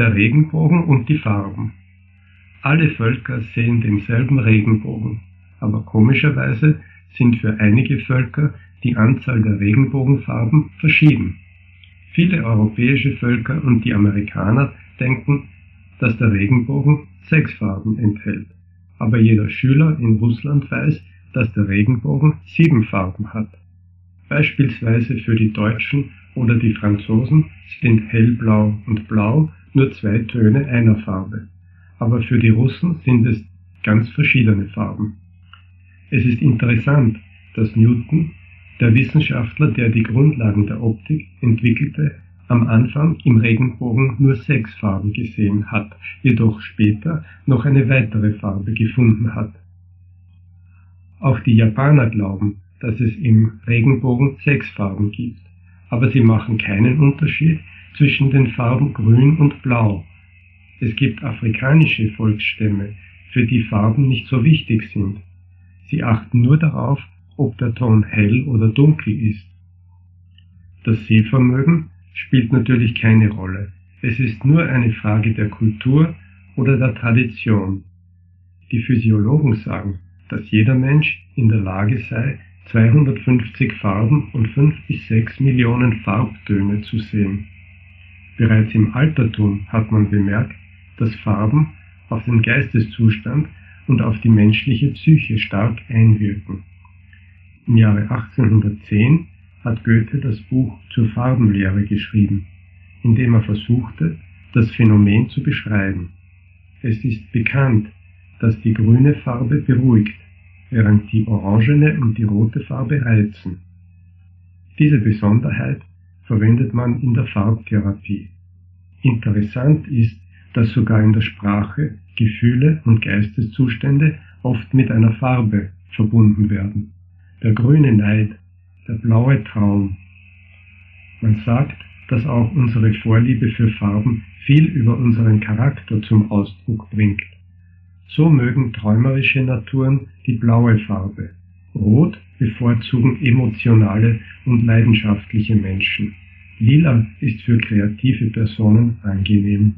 der Regenbogen und die Farben. Alle Völker sehen denselben Regenbogen, aber komischerweise sind für einige Völker die Anzahl der Regenbogenfarben verschieden. Viele europäische Völker und die Amerikaner denken, dass der Regenbogen sechs Farben enthält, aber jeder Schüler in Russland weiß, dass der Regenbogen sieben Farben hat. Beispielsweise für die Deutschen oder die Franzosen sind hellblau und blau nur zwei Töne einer Farbe, aber für die Russen sind es ganz verschiedene Farben. Es ist interessant, dass Newton, der Wissenschaftler, der die Grundlagen der Optik entwickelte, am Anfang im Regenbogen nur sechs Farben gesehen hat, jedoch später noch eine weitere Farbe gefunden hat. Auch die Japaner glauben, dass es im Regenbogen sechs Farben gibt, aber sie machen keinen Unterschied zwischen den Farben Grün und Blau. Es gibt afrikanische Volksstämme, für die Farben nicht so wichtig sind. Sie achten nur darauf, ob der Ton hell oder dunkel ist. Das Sehvermögen spielt natürlich keine Rolle. Es ist nur eine Frage der Kultur oder der Tradition. Die Physiologen sagen, dass jeder Mensch in der Lage sei, 250 Farben und 5 bis 6 Millionen Farbtöne zu sehen. Bereits im Altertum hat man bemerkt, dass Farben auf den Geisteszustand und auf die menschliche Psyche stark einwirken. Im Jahre 1810 hat Goethe das Buch zur Farbenlehre geschrieben, in dem er versuchte, das Phänomen zu beschreiben. Es ist bekannt, dass die grüne Farbe beruhigt, während die orangene und die rote Farbe reizen. Diese Besonderheit verwendet man in der Farbtherapie. Interessant ist, dass sogar in der Sprache Gefühle und Geisteszustände oft mit einer Farbe verbunden werden. Der grüne Neid, der blaue Traum. Man sagt, dass auch unsere Vorliebe für Farben viel über unseren Charakter zum Ausdruck bringt. So mögen träumerische Naturen die blaue Farbe. Rot bevorzugen emotionale und leidenschaftliche Menschen. Lila ist für kreative Personen angenehm.